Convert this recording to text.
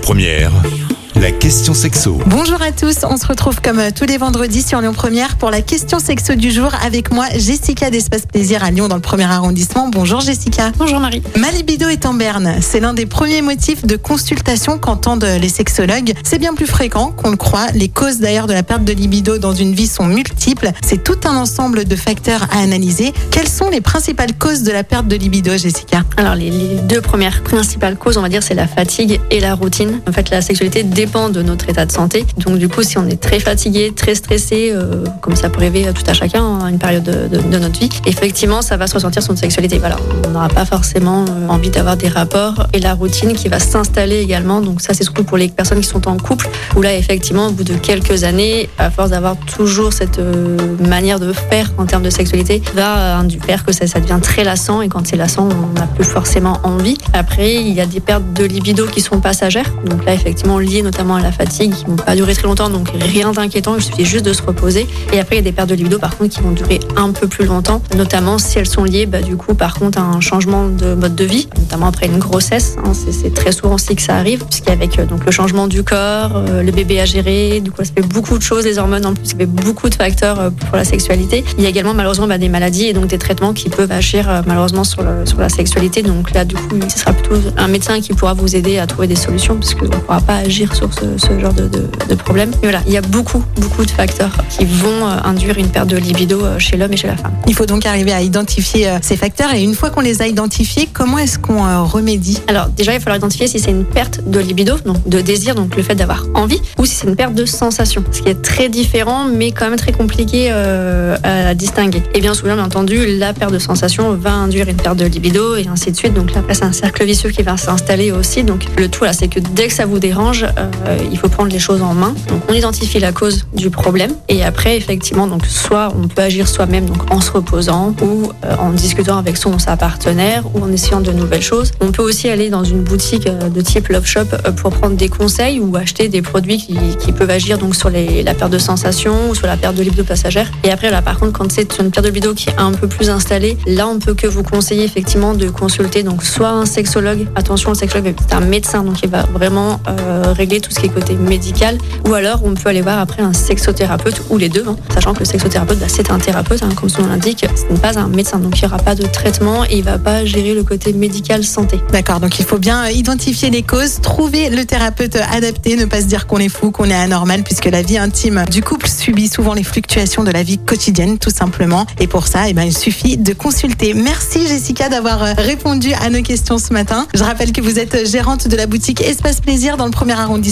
Première, la question sexo. Bonjour à tous, on se retrouve comme euh, tous les vendredis sur Lyon Première pour la question sexo du jour avec moi Jessica d'Espace Plaisir à Lyon dans le premier arrondissement. Bonjour Jessica. Bonjour Marie. Ma libido est en berne. C'est l'un des premiers motifs de consultation qu'entendent les sexologues. C'est bien plus fréquent qu'on le croit. Les causes d'ailleurs de la perte de libido dans une vie sont multiples. C'est tout un ensemble de facteurs à analyser. Quelles sont les principales causes de la perte de libido, Jessica? Alors les, les deux premières principales causes, on va dire, c'est la fatigue et la routine. En fait, la sexualité dépend de notre état de santé. Donc du coup, si on est très fatigué, très stressé, euh, comme ça peut arriver tout à chacun hein, à une période de, notre vie, effectivement, ça va se ressentir sur notre sexualité. Voilà, on n'aura pas forcément euh, envie d'avoir des rapports et la routine qui va s'installer également. Donc ça, c'est surtout pour les personnes qui sont en couple, où là, effectivement, au bout de quelques années, à force d'avoir toujours cette euh, manière de faire en termes de sexualité, va euh, faire que ça, ça devient très lassant et quand c'est lassant, on n'a plus forcément envie. Après, il y a des pertes de libido qui sont passagères. Donc là, effectivement, liées notamment à la fatigue, qui vont pas durer très longtemps, donc rien d'inquiétant, il suffit juste de se reposer. Et après, il y a des pertes de libido, par contre, qui vont durer un peu plus longtemps, notamment si elles sont liées, bah, du coup, par contre, à un changement de mode de vie, notamment après une grossesse. hein. c'est, très souvent aussi que ça arrive, puisqu'avec euh, donc le changement du corps, euh, le bébé à gérer, du coup, ça fait beaucoup de choses, les hormones en plus, ça fait beaucoup de facteurs euh, pour la sexualité. Il y a également malheureusement bah, des maladies et donc des traitements qui peuvent agir euh, malheureusement sur, sur la sexualité. Donc là, du coup, ce sera plutôt un médecin qui pourra vous aider à trouver des solutions, parce qu'on ne pourra pas agir sur ce, ce genre de, de, de problème. Mais voilà, il y a beaucoup, beaucoup de facteurs qui vont euh, induire une perte de libido euh, chez l'homme et chez la femme. Il faut donc arriver à identifier euh, ces facteurs et une fois qu'on les a identifiés, comment est-ce qu'on remédie? Alors déjà, il va falloir identifier si c'est une perte de libido, donc de désir, donc le fait d'avoir envie, ou si c'est une perte de sensation, ce qui est très différent, mais quand même très compliqué euh, à distinguer. Et bien souvent, bien entendu, la perte de sensation va induire une perte de libido et ainsi de suite. Donc là, c'est un cercle vicieux qui va s'installer aussi. Donc le tout là, c'est que dès que ça vous dérange, euh, il faut prendre les choses en main. Donc on identifie la cause du problème et après, effectivement, donc soit on peut agir soi-même, donc en se reposant ou euh, en discutant avec son ou sa partenaire ou en essayant de nouvelles choses. On peut aussi aller dans une boutique euh, de type Love Shop euh, pour prendre des conseils ou acheter des produits qui, peuvent agir donc sur la perte de sensation ou sur la perte de libido passagère. Et après là, par contre, quand c'est une perte de libido qui est un peu plus installée, là, on peut que vous conseiller effectivement de consulter donc soit un sexologue. Attention, le sexologue c'est un médecin donc il va vraiment euh, régler tout ce qui est côté médical. Ou alors, on peut aller voir après un sexothérapeute ou les deux, hein, sachant que le sexothérapeute, bah, c'est un thérapeute, hein, comme son nom l'indique, ce n'est pas un médecin, donc il n'y aura pas de traitement et il va pas gérer le côté médical santé. D'accord, donc il faut bien identifier les causes, trouver le thérapeute adapté, ne pas se dire qu'on est fou, qu'on est anormal, puisque la vie intime du couple subit souvent les fluctuations de la vie quotidienne, tout simplement. Et pour ça, eh ben, il suffit de consulter. Merci Jessica d'avoir euh, répondu à nos questions ce matin. Je rappelle que vous êtes gérante de la boutique Espace Plaisir dans le premier arrondissement